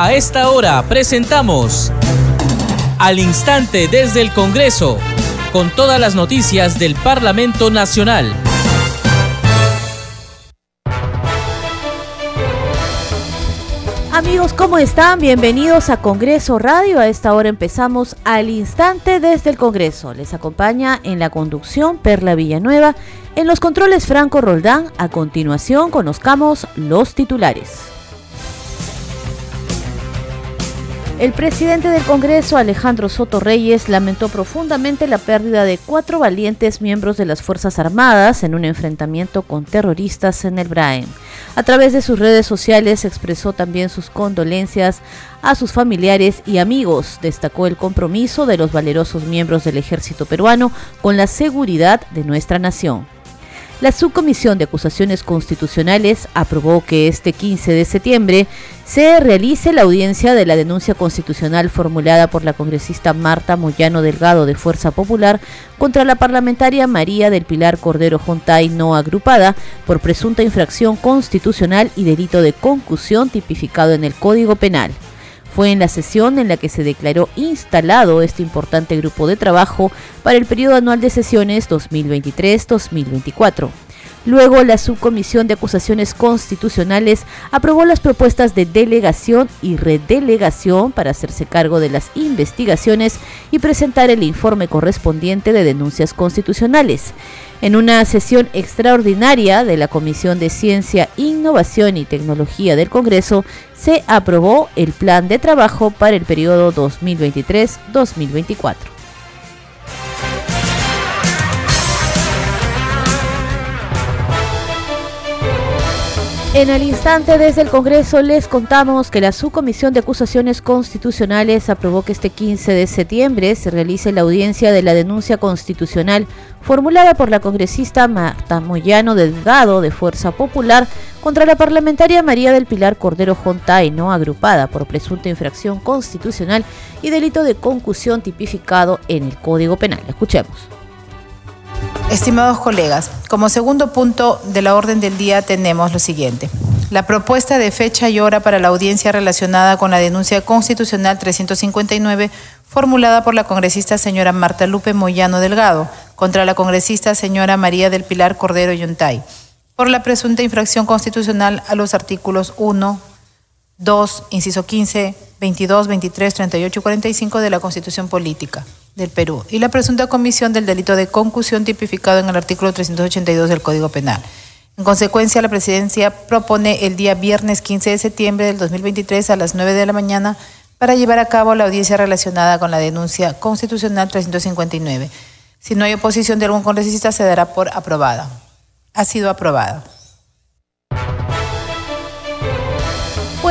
A esta hora presentamos Al Instante desde el Congreso, con todas las noticias del Parlamento Nacional. Amigos, ¿cómo están? Bienvenidos a Congreso Radio. A esta hora empezamos al instante desde el Congreso. Les acompaña en la conducción Perla Villanueva, en los controles Franco Roldán. A continuación conozcamos los titulares. El presidente del Congreso, Alejandro Soto Reyes, lamentó profundamente la pérdida de cuatro valientes miembros de las Fuerzas Armadas en un enfrentamiento con terroristas en el Braem. A través de sus redes sociales expresó también sus condolencias a sus familiares y amigos. Destacó el compromiso de los valerosos miembros del ejército peruano con la seguridad de nuestra nación. La Subcomisión de Acusaciones Constitucionales aprobó que este 15 de septiembre se realice la audiencia de la denuncia constitucional formulada por la congresista Marta Moyano Delgado de Fuerza Popular contra la parlamentaria María del Pilar Cordero Jontay no agrupada por presunta infracción constitucional y delito de concusión tipificado en el Código Penal. Fue en la sesión en la que se declaró instalado este importante grupo de trabajo para el periodo anual de sesiones 2023-2024. Luego, la Subcomisión de Acusaciones Constitucionales aprobó las propuestas de delegación y redelegación para hacerse cargo de las investigaciones y presentar el informe correspondiente de denuncias constitucionales. En una sesión extraordinaria de la Comisión de Ciencia, Innovación y Tecnología del Congreso, se aprobó el plan de trabajo para el periodo 2023-2024. En el instante desde el Congreso les contamos que la Subcomisión de Acusaciones Constitucionales aprobó que este 15 de septiembre se realice la audiencia de la denuncia constitucional formulada por la congresista Marta Moyano Delgado de Fuerza Popular contra la parlamentaria María del Pilar Cordero Jontay, no agrupada por presunta infracción constitucional y delito de concusión tipificado en el Código Penal. Escuchemos. Estimados colegas, como segundo punto de la orden del día tenemos lo siguiente. La propuesta de fecha y hora para la audiencia relacionada con la denuncia constitucional 359 formulada por la congresista señora Marta Lupe Moyano Delgado contra la congresista señora María del Pilar Cordero Yontay por la presunta infracción constitucional a los artículos 1, 2, inciso 15, 22, 23, 38 y 45 de la Constitución Política del Perú y la presunta comisión del delito de concusión tipificado en el artículo 382 del Código Penal. En consecuencia, la presidencia propone el día viernes 15 de septiembre del 2023 a las 9 de la mañana para llevar a cabo la audiencia relacionada con la denuncia constitucional 359. Si no hay oposición de algún congresista, se dará por aprobada. Ha sido aprobada.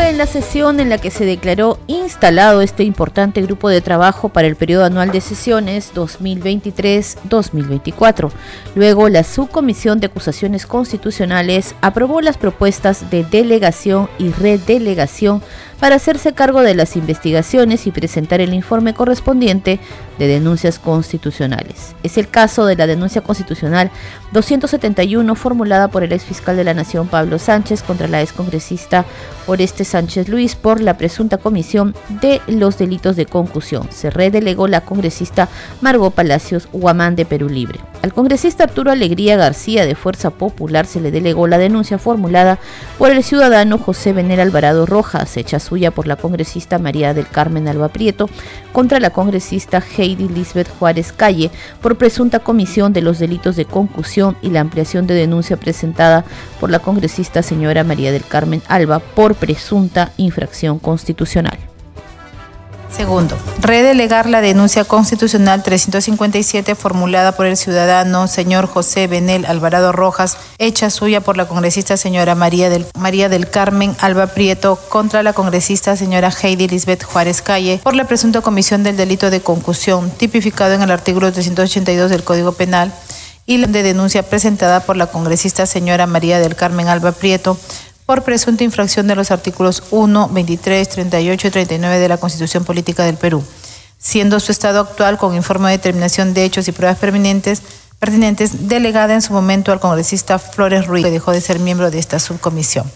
En la sesión en la que se declaró instalado este importante grupo de trabajo para el periodo anual de sesiones 2023-2024. Luego, la Subcomisión de Acusaciones Constitucionales aprobó las propuestas de delegación y redelegación para hacerse cargo de las investigaciones y presentar el informe correspondiente de denuncias constitucionales. Es el caso de la denuncia constitucional 271 formulada por el ex fiscal de la Nación Pablo Sánchez contra la excongresista Oreste Sánchez Luis por la presunta comisión de los delitos de concusión. Se redelegó la congresista Margot Palacios Guamán de Perú Libre. Al congresista Arturo Alegría García de Fuerza Popular se le delegó la denuncia formulada por el ciudadano José Benel Alvarado Rojas, hecha suya por la congresista María del Carmen Alba Prieto, contra la congresista Heidi Lisbeth Juárez Calle por presunta comisión de los delitos de concusión y la ampliación de denuncia presentada por la congresista señora María del Carmen Alba por presunta infracción constitucional. Segundo, redelegar la denuncia constitucional 357 formulada por el ciudadano señor José Benel Alvarado Rojas, hecha suya por la congresista señora María del, María del Carmen Alba Prieto contra la congresista señora Heidi Lisbeth Juárez Calle por la presunta comisión del delito de concusión tipificado en el artículo 382 del Código Penal y la de denuncia presentada por la congresista señora María del Carmen Alba Prieto por presunta infracción de los artículos 1, 23, 38 y 39 de la Constitución Política del Perú, siendo su estado actual con informe de determinación de hechos y pruebas pertinentes, pertinentes delegada en su momento al congresista Flores Ruiz, que dejó de ser miembro de esta subcomisión.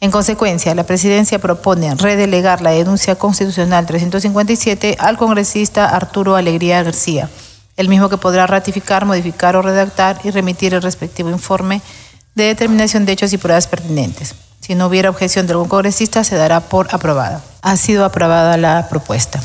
En consecuencia, la presidencia propone redelegar la denuncia constitucional 357 al congresista Arturo Alegría García, el mismo que podrá ratificar, modificar o redactar y remitir el respectivo informe de determinación de hechos y pruebas pertinentes. Si no hubiera objeción de algún congresista, se dará por aprobada. Ha sido aprobada la propuesta.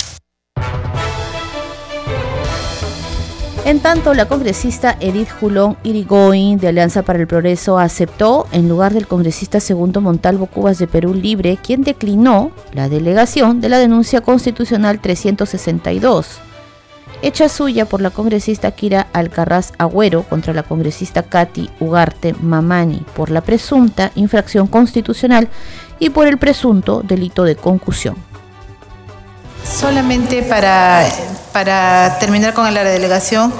En tanto, la congresista Edith Julón Irigoyen de Alianza para el Progreso aceptó, en lugar del congresista Segundo Montalvo Cubas de Perú Libre, quien declinó la delegación de la denuncia constitucional 362, hecha suya por la congresista Kira Alcarraz Agüero contra la congresista Katy Ugarte Mamani por la presunta infracción constitucional y por el presunto delito de concusión. Solamente para, para terminar con la delegación,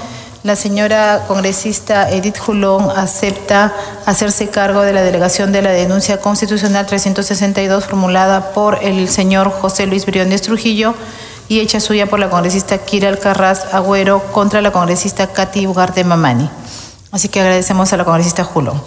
la señora congresista Edith Julón acepta hacerse cargo de la delegación de la denuncia constitucional 362 formulada por el señor José Luis Briones Trujillo y hecha suya por la congresista Kira Alcarraz Agüero contra la congresista Katy Ugarte Mamani. Así que agradecemos a la congresista Julón.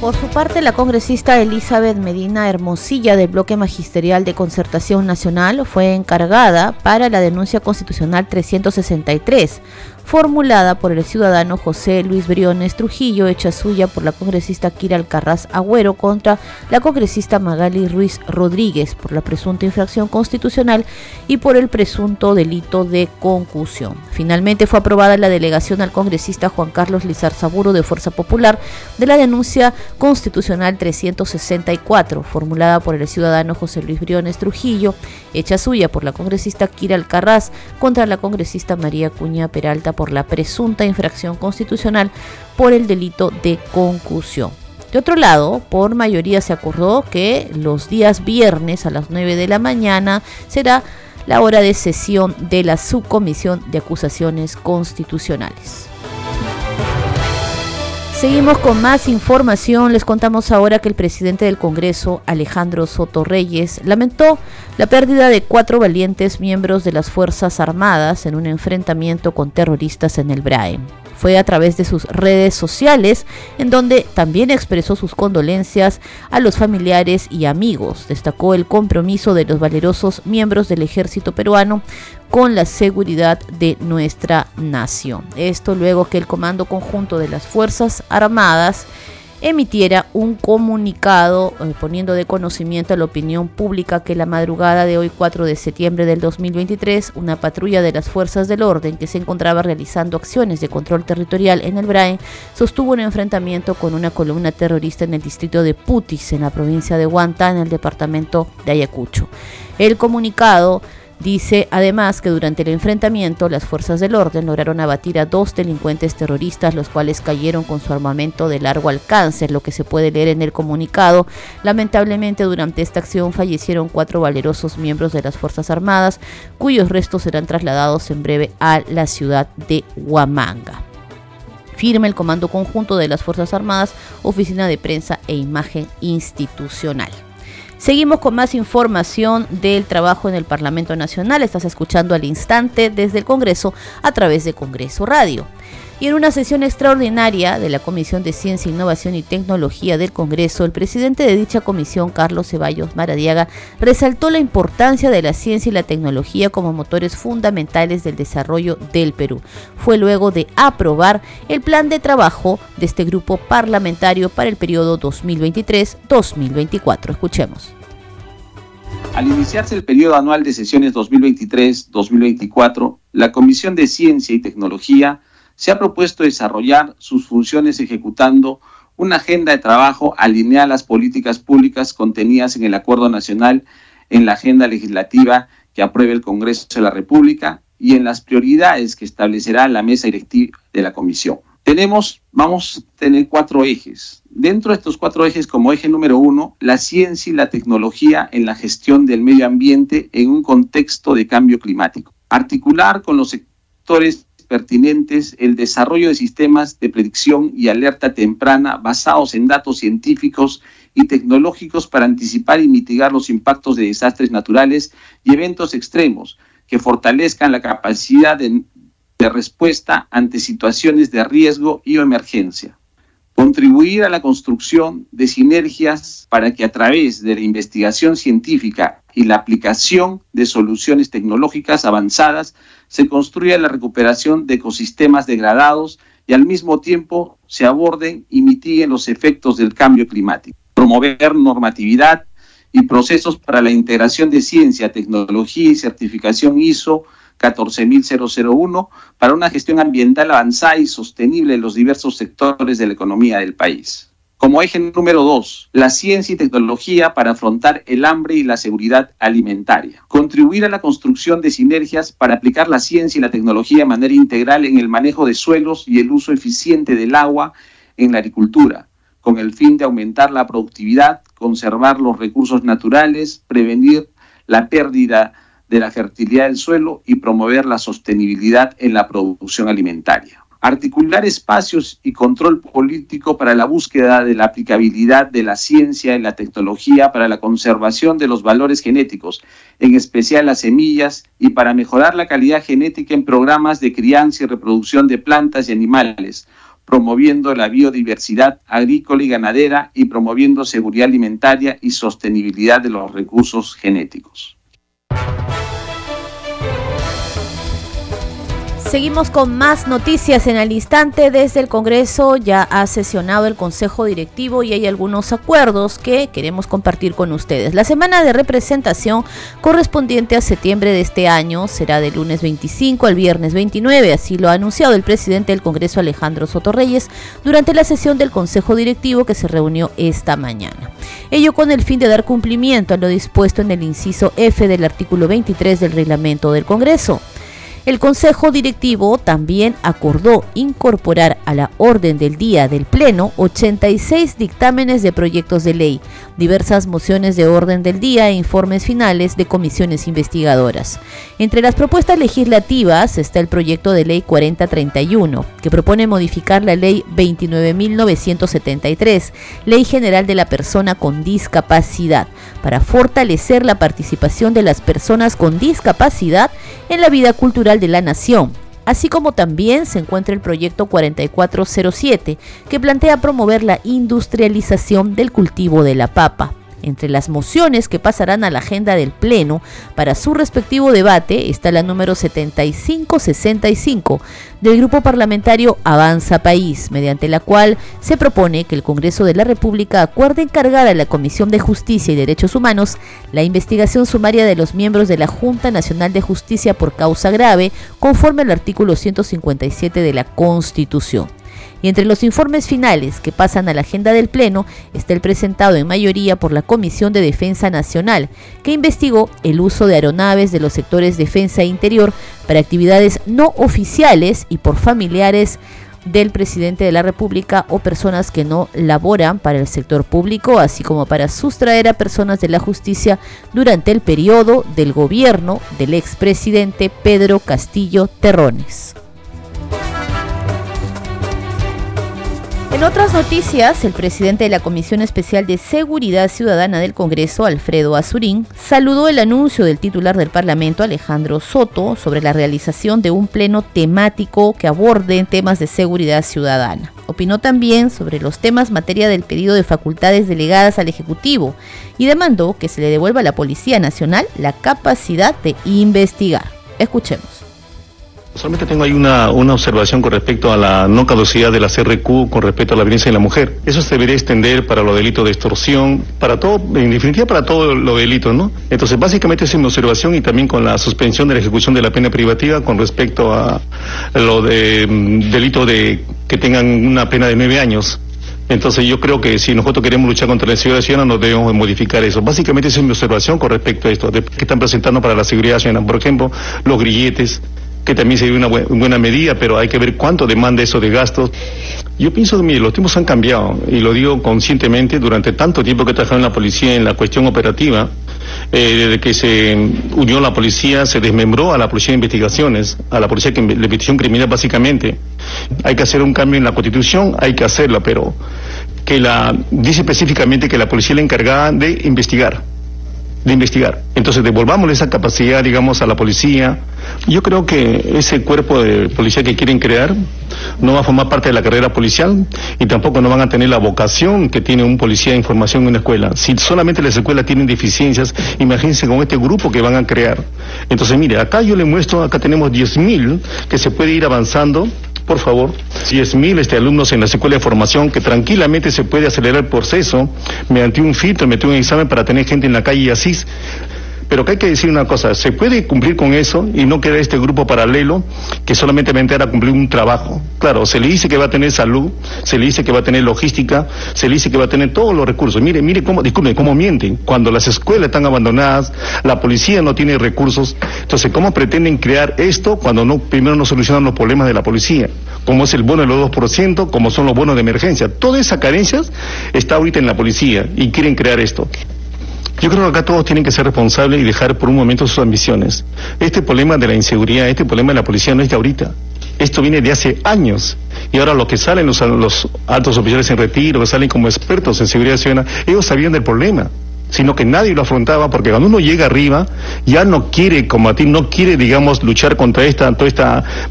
Por su parte, la congresista Elizabeth Medina Hermosilla del Bloque Magisterial de Concertación Nacional fue encargada para la denuncia constitucional 363 formulada por el ciudadano José Luis Briones Trujillo, hecha suya por la congresista Kira Alcarraz Agüero contra la congresista Magali Ruiz Rodríguez por la presunta infracción constitucional y por el presunto delito de concusión. Finalmente fue aprobada la delegación al congresista Juan Carlos Lizar Saburo de Fuerza Popular de la denuncia constitucional 364, formulada por el ciudadano José Luis Briones Trujillo, hecha suya por la congresista Kira Alcarraz contra la congresista María Cuña Peralta por la presunta infracción constitucional por el delito de concusión. De otro lado, por mayoría se acordó que los días viernes a las 9 de la mañana será la hora de sesión de la Subcomisión de Acusaciones Constitucionales. Seguimos con más información. Les contamos ahora que el presidente del Congreso, Alejandro Soto Reyes, lamentó la pérdida de cuatro valientes miembros de las Fuerzas Armadas en un enfrentamiento con terroristas en el Braem fue a través de sus redes sociales, en donde también expresó sus condolencias a los familiares y amigos. Destacó el compromiso de los valerosos miembros del ejército peruano con la seguridad de nuestra nación. Esto luego que el Comando Conjunto de las Fuerzas Armadas emitiera un comunicado eh, poniendo de conocimiento a la opinión pública que la madrugada de hoy 4 de septiembre del 2023 una patrulla de las fuerzas del orden que se encontraba realizando acciones de control territorial en el Brain sostuvo un enfrentamiento con una columna terrorista en el distrito de Putis en la provincia de Huanta en el departamento de Ayacucho. El comunicado Dice además que durante el enfrentamiento las fuerzas del orden lograron abatir a dos delincuentes terroristas, los cuales cayeron con su armamento de largo alcance, lo que se puede leer en el comunicado. Lamentablemente durante esta acción fallecieron cuatro valerosos miembros de las Fuerzas Armadas, cuyos restos serán trasladados en breve a la ciudad de Huamanga. Firma el Comando Conjunto de las Fuerzas Armadas, Oficina de Prensa e Imagen Institucional. Seguimos con más información del trabajo en el Parlamento Nacional. Estás escuchando al instante desde el Congreso a través de Congreso Radio. Y en una sesión extraordinaria de la Comisión de Ciencia, Innovación y Tecnología del Congreso, el presidente de dicha comisión, Carlos Ceballos Maradiaga, resaltó la importancia de la ciencia y la tecnología como motores fundamentales del desarrollo del Perú. Fue luego de aprobar el plan de trabajo de este grupo parlamentario para el periodo 2023-2024. Escuchemos. Al iniciarse el periodo anual de sesiones 2023-2024, la Comisión de Ciencia y Tecnología se ha propuesto desarrollar sus funciones ejecutando una agenda de trabajo alineada a las políticas públicas contenidas en el Acuerdo Nacional en la agenda legislativa que apruebe el Congreso de la República y en las prioridades que establecerá la mesa directiva de la Comisión. Tenemos, vamos a tener cuatro ejes. Dentro de estos cuatro ejes, como eje número uno, la ciencia y la tecnología en la gestión del medio ambiente en un contexto de cambio climático. Articular con los sectores pertinentes el desarrollo de sistemas de predicción y alerta temprana basados en datos científicos y tecnológicos para anticipar y mitigar los impactos de desastres naturales y eventos extremos que fortalezcan la capacidad de, respuesta ante situaciones de riesgo y emergencia. contribuir a la construcción de sinergias para que a través de la investigación científica y la aplicación de soluciones tecnológicas avanzadas se construya la recuperación de ecosistemas degradados y al mismo tiempo se aborden y mitiguen los efectos del cambio climático. Promover normatividad y procesos para la integración de ciencia, tecnología y certificación ISO 14001 para una gestión ambiental avanzada y sostenible en los diversos sectores de la economía del país. Como eje número dos, la ciencia y tecnología para afrontar el hambre y la seguridad alimentaria. Contribuir a la construcción de sinergias para aplicar la ciencia y la tecnología de manera integral en el manejo de suelos y el uso eficiente del agua en la agricultura, con el fin de aumentar la productividad, conservar los recursos naturales, prevenir la pérdida de la fertilidad del suelo y promover la sostenibilidad en la producción alimentaria articular espacios y control político para la búsqueda de la aplicabilidad de la ciencia y la tecnología para la conservación de los valores genéticos, en especial las semillas, y para mejorar la calidad genética en programas de crianza y reproducción de plantas y animales, promoviendo la biodiversidad agrícola y ganadera y promoviendo seguridad alimentaria y sostenibilidad de los recursos genéticos. Seguimos con más noticias en el instante. Desde el Congreso ya ha sesionado el Consejo Directivo y hay algunos acuerdos que queremos compartir con ustedes. La semana de representación correspondiente a septiembre de este año será del lunes 25 al viernes 29, así lo ha anunciado el presidente del Congreso Alejandro Sotorreyes durante la sesión del Consejo Directivo que se reunió esta mañana. Ello con el fin de dar cumplimiento a lo dispuesto en el inciso F del artículo 23 del reglamento del Congreso. El Consejo Directivo también acordó incorporar a la orden del día del Pleno 86 dictámenes de proyectos de ley, diversas mociones de orden del día e informes finales de comisiones investigadoras. Entre las propuestas legislativas está el proyecto de ley 4031, que propone modificar la ley 29.973, Ley General de la Persona con Discapacidad, para fortalecer la participación de las personas con discapacidad en la vida cultural de la Nación. Así como también se encuentra el proyecto 4407, que plantea promover la industrialización del cultivo de la papa. Entre las mociones que pasarán a la agenda del Pleno para su respectivo debate está la número 7565 del Grupo Parlamentario Avanza País, mediante la cual se propone que el Congreso de la República acuerde encargar a la Comisión de Justicia y Derechos Humanos la investigación sumaria de los miembros de la Junta Nacional de Justicia por causa grave, conforme al artículo 157 de la Constitución. Y entre los informes finales que pasan a la agenda del Pleno está el presentado en mayoría por la Comisión de Defensa Nacional, que investigó el uso de aeronaves de los sectores defensa e interior para actividades no oficiales y por familiares del presidente de la República o personas que no laboran para el sector público, así como para sustraer a personas de la justicia durante el periodo del gobierno del expresidente Pedro Castillo Terrones. En otras noticias, el presidente de la Comisión Especial de Seguridad Ciudadana del Congreso, Alfredo Azurín, saludó el anuncio del titular del Parlamento, Alejandro Soto, sobre la realización de un pleno temático que aborde temas de seguridad ciudadana. Opinó también sobre los temas materia del pedido de facultades delegadas al Ejecutivo y demandó que se le devuelva a la Policía Nacional la capacidad de investigar. Escuchemos. Solamente tengo ahí una, una, observación con respecto a la no caducidad de la CRQ con respecto a la violencia de la mujer. Eso se debería extender para los delitos de extorsión, para todo, en definitiva para todos los delitos, ¿no? Entonces, básicamente es una observación y también con la suspensión de la ejecución de la pena privativa con respecto a lo de delitos de que tengan una pena de nueve años. Entonces yo creo que si nosotros queremos luchar contra la seguridad ciudadana, no debemos modificar eso. Básicamente esa es mi observación con respecto a esto, de, que están presentando para la seguridad ciudadana. Por ejemplo, los grilletes, que también sería una buena medida, pero hay que ver cuánto demanda eso de gastos. Yo pienso, mire, los tiempos han cambiado, y lo digo conscientemente, durante tanto tiempo que he en la policía en la cuestión operativa, eh, desde que se unió la policía, se desmembró a la policía de investigaciones, a la policía de investigación criminal básicamente. Hay que hacer un cambio en la constitución, hay que hacerlo, pero que la dice específicamente que la policía es la encargada de investigar, de investigar. Entonces devolvamos esa capacidad, digamos, a la policía, Yo creo que ese cuerpo de policía que quieren crear no va a formar parte de la carrera policial y tampoco no van a tener la vocación que tiene un policía de información en una escuela. Si solamente las escuelas tienen deficiencias, imagínense con este grupo que van a crear. Entonces, mire, acá yo le muestro, acá tenemos 10.000 que se puede ir avanzando por favor, 10.000 este, alumnos en la escuela de formación que tranquilamente se puede acelerar el proceso mediante un filtro, mediante un examen para tener gente en la calle y así pero que hay que decir una cosa, se puede cumplir con eso y no queda este grupo paralelo que solamente va a entrar a cumplir un trabajo. Claro, se le dice que va a tener salud, se le dice que va a tener logística, se le dice que va a tener todos los recursos. Mire, mire cómo, disculpe, cómo mienten. Cuando las escuelas están abandonadas, la policía no tiene recursos. Entonces, ¿cómo pretenden crear esto cuando no, primero no solucionan los problemas de la policía? Como es el bono de los 2%, como son los bonos de emergencia. Todas esas carencias está ahorita en la policía y quieren crear esto. Yo creo que acá todos tienen que ser responsables y dejar por un momento sus ambiciones. Este problema de la inseguridad, este problema de la policía no es de ahorita. Esto viene de hace años. Y ahora lo que salen los, los altos oficiales en retiro, que salen como expertos en seguridad ciudadana, ellos sabían del problema sino que nadie lo afrontaba porque cuando uno llega arriba ya no quiere combatir, no quiere, digamos, luchar contra esta, todo este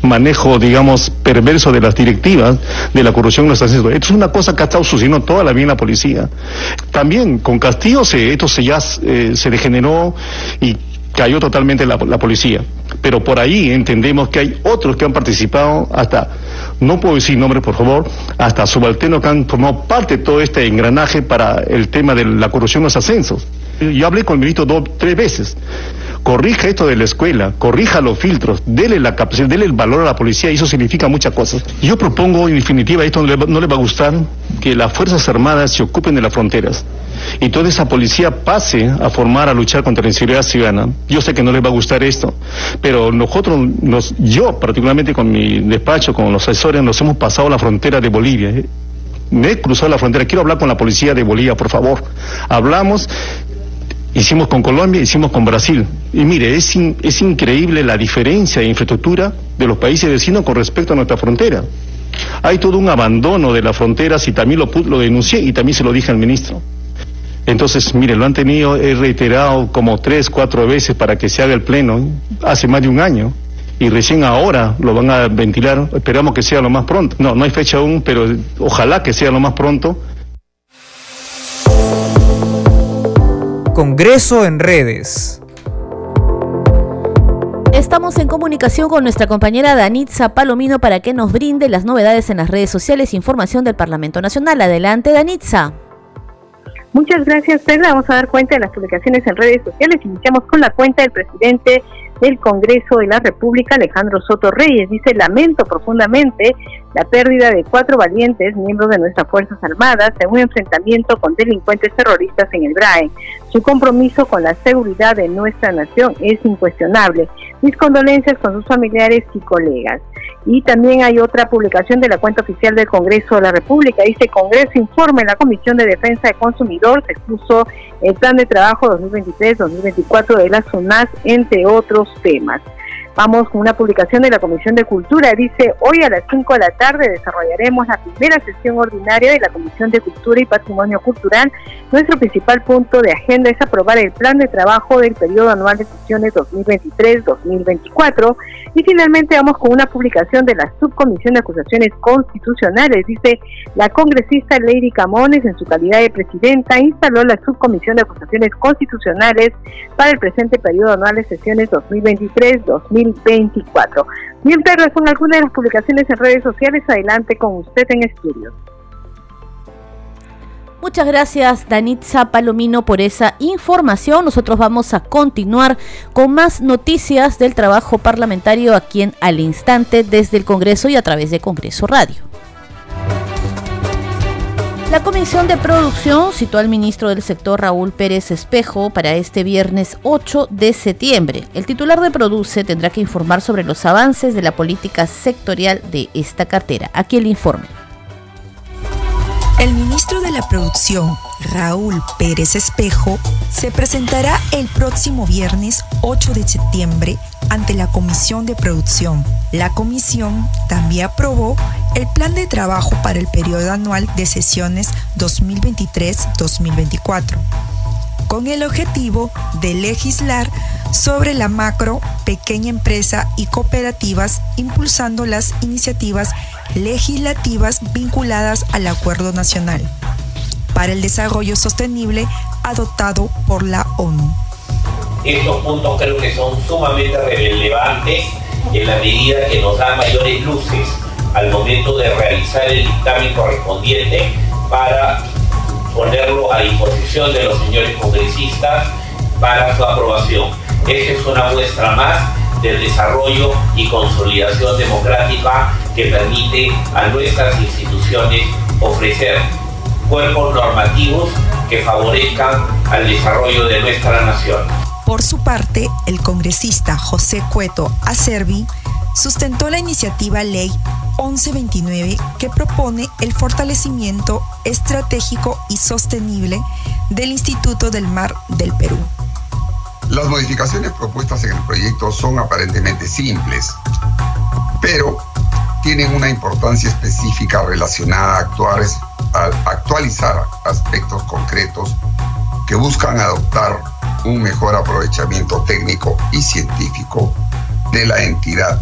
manejo, digamos, perverso de las directivas de la corrupción en los ascensos. Esto es una cosa que ha estado sucediendo toda la vida en la policía. También con Castillo se, esto se ya eh, se degeneró y cayó totalmente la, la, policía. Pero por ahí entendemos que hay otros que han participado hasta, no puedo decir nombre por favor, hasta subalternos que han formado parte de todo este engranaje para el tema de la corrupción en los ascensos. Yo hablé con el ministro dos, tres veces. Corrija esto de la escuela, corrija los filtros, dele la capacidad, dele el valor a la policía y eso significa muchas cosas. Yo propongo, en definitiva, esto no le, no le va a gustar, que las Fuerzas Armadas se ocupen de las fronteras y toda esa policía pase a formar, a luchar contra la inseguridad ciudadana. Yo sé que no les va a gustar esto, pero nosotros, nos, yo particularmente con mi despacho, con los asesores, nos hemos pasado la frontera de Bolivia. Me he cruzado la frontera, quiero hablar con la policía de Bolivia, por favor. Hablamos Hicimos con Colombia, hicimos con Brasil. Y mire, es, es increíble la diferencia de infraestructura de los países vecinos con respecto a nuestra frontera. Hay todo un abandono de las fronteras y también lo, lo denuncié y también se lo dije al ministro. Entonces, mire, lo han tenido, he reiterado como tres, cuatro veces para que se haga el pleno, hace más de un año, y recién ahora lo van a ventilar, esperamos que sea lo más pronto. No, no hay fecha aún, pero ojalá que sea lo más pronto. Congreso en redes. Estamos en comunicación con nuestra compañera Danitza Palomino para que nos brinde las novedades en las redes sociales e información del Parlamento Nacional. Adelante, Danitza. Muchas gracias, Pedro. Vamos a dar cuenta de las publicaciones en redes sociales. Iniciamos con la cuenta del presidente del Congreso de la República, Alejandro Soto Reyes. Dice, lamento profundamente la pérdida de cuatro valientes miembros de nuestras Fuerzas Armadas en un enfrentamiento con delincuentes terroristas en el BRAE. Su compromiso con la seguridad de nuestra nación es incuestionable. Mis condolencias con sus familiares y colegas. Y también hay otra publicación de la cuenta oficial del Congreso de la República. Dice, Congreso informe la Comisión de Defensa del Consumidor, se expuso el Plan de Trabajo 2023-2024 de la SUNAS, entre otros temas. Vamos con una publicación de la Comisión de Cultura. Dice, hoy a las 5 de la tarde desarrollaremos la primera sesión ordinaria de la Comisión de Cultura y Patrimonio Cultural. Nuestro principal punto de agenda es aprobar el plan de trabajo del periodo anual de sesiones 2023-2024. Y finalmente vamos con una publicación de la Subcomisión de Acusaciones Constitucionales. Dice, la congresista Lady Camones, en su calidad de presidenta, instaló la Subcomisión de Acusaciones Constitucionales para el presente periodo anual de sesiones 2023-2024. 2024. Bien, Pedro, son algunas de las publicaciones en redes sociales. Adelante con usted en estudios. Muchas gracias Danitza Palomino por esa información. Nosotros vamos a continuar con más noticias del trabajo parlamentario aquí en Al Instante desde el Congreso y a través de Congreso Radio. La Comisión de Producción citó al ministro del sector Raúl Pérez Espejo para este viernes 8 de septiembre. El titular de Produce tendrá que informar sobre los avances de la política sectorial de esta cartera. Aquí el informe. El ministro de la Producción, Raúl Pérez Espejo, se presentará el próximo viernes 8 de septiembre ante la Comisión de Producción. La comisión también aprobó el plan de trabajo para el periodo anual de sesiones 2023-2024. con el objetivo de legislar sobre la macro, pequeña empresa y cooperativas, impulsando las iniciativas legislativas vinculadas al Acuerdo Nacional para el Desarrollo Sostenible adoptado por la ONU. Estos puntos creo que son sumamente relevantes en la medida que nos dan mayores luces al momento de realizar el dictamen correspondiente para ponerlo a disposición de los señores congresistas para su aprobación. Esta es una muestra más del desarrollo y consolidación democrática que permite a nuestras instituciones ofrecer cuerpos normativos que favorezcan al desarrollo de nuestra nación. Por su parte, el congresista José Cueto Acervi sustentó la iniciativa Ley 1129 que propone el fortalecimiento estratégico y sostenible del Instituto del Mar del Perú. Las modificaciones propuestas en el proyecto son aparentemente simples, pero tienen una importancia específica relacionada a, actualizar aspectos concretos que buscan adoptar un mejor aprovechamiento técnico y científico de la entidad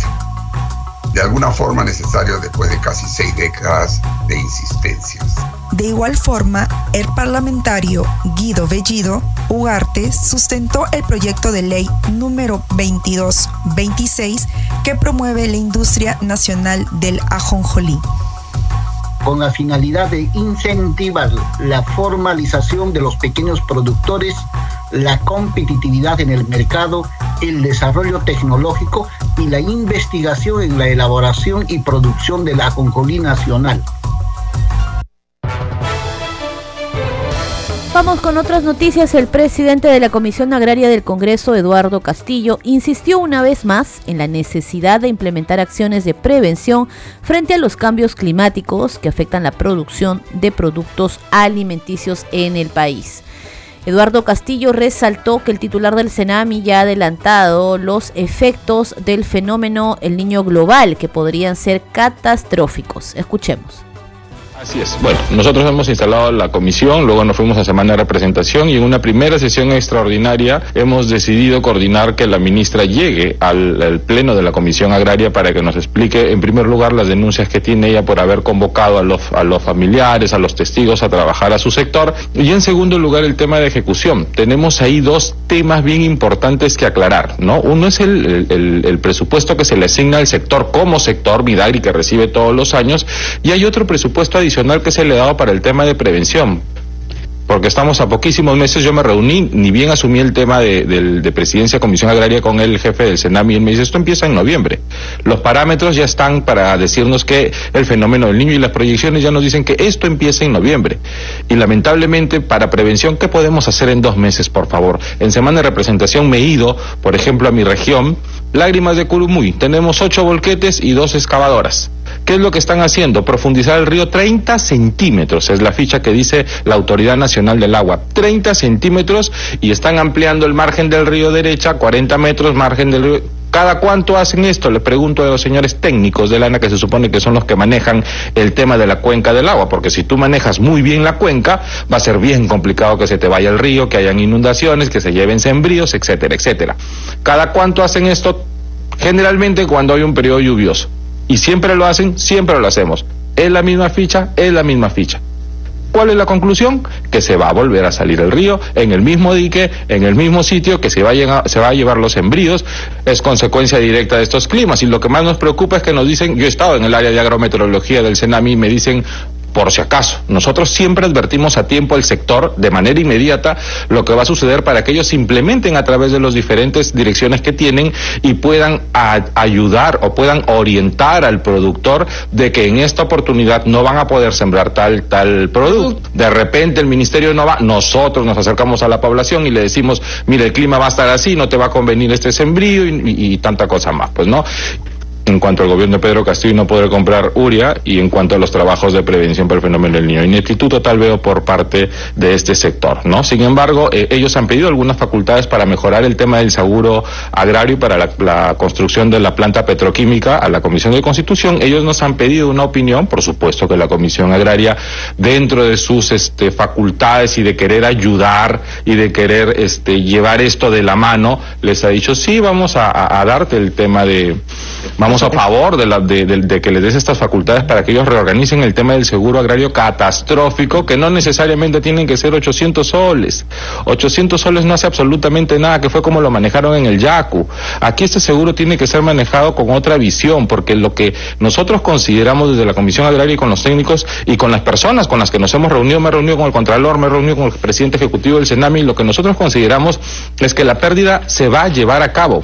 de alguna forma necesario después de casi seis décadas de insistencias. De igual forma, el parlamentario Guido Bellido Ugarte sustentó el proyecto de ley número 2226 que promueve la industria nacional del ajonjolí con la finalidad de incentivar la formalización de los pequeños productores, la competitividad en el mercado, el desarrollo tecnológico y la investigación en la elaboración y producción de la ajonjolí nacional. Vamos con otras noticias. El presidente de la Comisión Agraria del Congreso, Eduardo Castillo, insistió una vez más en la necesidad de implementar acciones de prevención frente a los cambios climáticos que afectan la producción de productos alimenticios en el país. Eduardo Castillo resaltó que el titular del Senami ya ha adelantado los efectos del fenómeno El Niño Global que podrían ser catastróficos. Escuchemos. Así es. Bueno, nosotros hemos instalado la comisión, luego nos fuimos a semana de representación y en una primera sesión extraordinaria hemos decidido coordinar que la ministra llegue al, pleno de la comisión agraria para que nos explique, en primer lugar, las denuncias que tiene ella por haber convocado a los, a los familiares, a los testigos a trabajar a su sector y en segundo lugar el tema de ejecución. Tenemos ahí dos temas bien importantes que aclarar, ¿no? Uno es el, el presupuesto que se le asigna al sector como sector Vidagri que recibe todos los años y hay otro presupuesto adicional que se le ha dado para el tema de prevención. Porque estamos a poquísimos meses, yo me reuní, ni bien asumí el tema de, de, presidencia Comisión Agraria con el jefe del Senami, y él me dice, esto empieza en noviembre. Los parámetros ya están para decirnos que el fenómeno del niño y las proyecciones ya nos dicen que esto empieza en noviembre. Y lamentablemente, para prevención, ¿qué podemos hacer en dos meses, por favor? En semana de representación me he ido, por ejemplo, a mi región, Lágrimas de Curumuy. Tenemos ocho volquetes y dos excavadoras. ¿Qué es lo que están haciendo? Profundizar el río 30 centímetros, es la ficha que dice la Autoridad Nacional del Agua. 30 centímetros y están ampliando el margen del río derecha, 40 metros, margen del río. ¿Cada cuánto hacen esto? Le pregunto a los señores técnicos de ANA que se supone que son los que manejan el tema de la cuenca del agua, porque si tú manejas muy bien la cuenca, va a ser bien complicado que se te vaya el río, que hayan inundaciones, que se lleven sembríos, etcétera, etcétera. ¿Cada cuánto hacen esto? Generalmente cuando hay un periodo lluvioso y siempre lo hacen, siempre lo hacemos. Es la misma ficha, es la misma ficha. ¿Cuál es la conclusión? Que se va a volver a salir el río en el mismo dique, en el mismo sitio, que se va, a se va a llevar los embríos, es consecuencia directa de estos climas. Y lo que más nos preocupa es que nos dicen, yo he estado en el área de agrometeorología del CENAMI y me dicen, por si acaso. Nosotros siempre advertimos a tiempo al sector de manera inmediata lo que va a suceder para que ellos implementen a través de las diferentes direcciones que tienen y puedan ayudar o puedan orientar al productor de que en esta oportunidad no van a poder sembrar tal tal producto. De repente el ministerio no va, nosotros nos acercamos a la población y le decimos, mire, el clima va a estar así, no te va a convenir este sembrío y, y tanta cosa más, pues no en cuanto al gobierno de Pedro Castillo no poder comprar URIA y en cuanto a los trabajos de prevención para el fenómeno del niño. Ineptitud total veo por parte de este sector, ¿no? Sin embargo, eh, ellos han pedido algunas facultades para mejorar el tema del seguro agrario y para la, construcción de la planta petroquímica a la Comisión de Constitución. Ellos nos han pedido una opinión, por supuesto que la Comisión Agraria, dentro de sus este, facultades y de querer ayudar y de querer este, llevar esto de la mano, les ha dicho, sí, vamos a, a darte el tema de, vamos a favor de, la, de, de, que les des estas facultades para que ellos reorganicen el tema del seguro agrario catastrófico, que no necesariamente tienen que ser 800 soles. 800 soles no hace absolutamente nada, que fue como lo manejaron en el YACU. Aquí este seguro tiene que ser manejado con otra visión, porque lo que nosotros consideramos desde la Comisión Agraria y con los técnicos y con las personas con las que nos hemos reunido, me he reunido con el Contralor, me he reunido con el presidente ejecutivo del Senami, lo que nosotros consideramos es que la pérdida se va a llevar a cabo.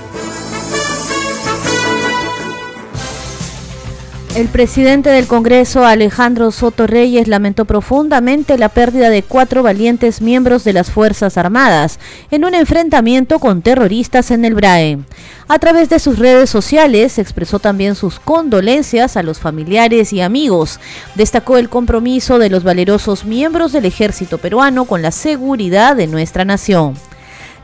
El presidente del Congreso, Alejandro Soto Reyes, lamentó profundamente la pérdida de cuatro valientes miembros de las Fuerzas Armadas en un enfrentamiento con terroristas en el BRAE. A través de sus redes sociales expresó también sus condolencias a los familiares y amigos. Destacó el compromiso de los valerosos miembros del ejército peruano con la seguridad de nuestra nación.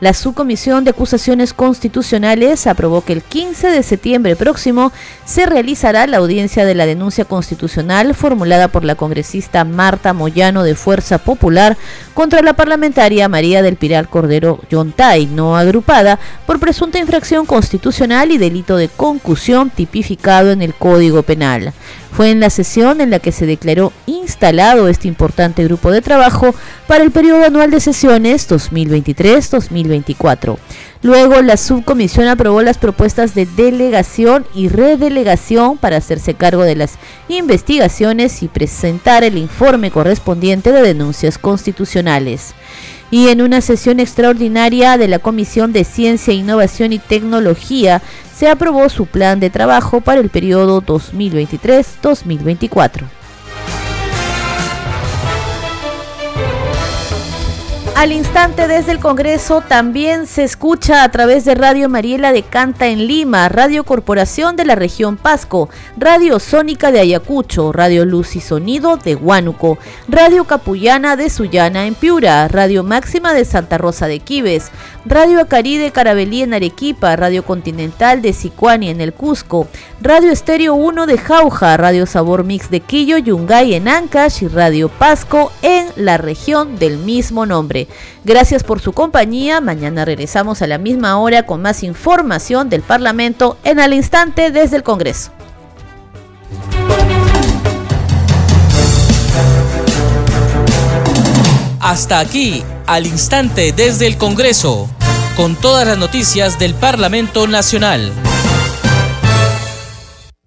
La Subcomisión de Acusaciones Constitucionales aprobó que el 15 de septiembre próximo se realizará la audiencia de la denuncia constitucional formulada por la congresista Marta Moyano de Fuerza Popular contra la parlamentaria María del Pilar Cordero Yontay, no agrupada, por presunta infracción constitucional y delito de concusión tipificado en el Código Penal. Fue en la sesión en la que se declaró instalado este importante grupo de trabajo para el periodo anual de sesiones 2023-2024. Luego, la subcomisión aprobó las propuestas de delegación y redelegación para hacerse cargo de las investigaciones y presentar el informe correspondiente de denuncias constitucionales y en una sesión extraordinaria de la Comisión de Ciencia, Innovación y Tecnología se aprobó su plan de trabajo para el periodo 2023-2024. Al instante desde el Congreso también se escucha a través de Radio Mariela de Canta en Lima, Radio Corporación de la región Pasco, Radio Sónica de Ayacucho, Radio Luz y Sonido de Huánuco, Radio Capullana de Sullana en Piura, Radio Máxima de Santa Rosa de Quibes, Radio Acari de Carabelí en Arequipa, Radio Continental de Sicuani en el Cusco, Radio Estéreo 1 de Jauja, Radio Sabor Mix de Quillo, Yungay en Ancash y Radio Pasco en la región del mismo nombre. Gracias por su compañía. Mañana regresamos a la misma hora con más información del Parlamento en al instante desde el Congreso. Hasta aquí, al instante desde el Congreso, con todas las noticias del Parlamento Nacional.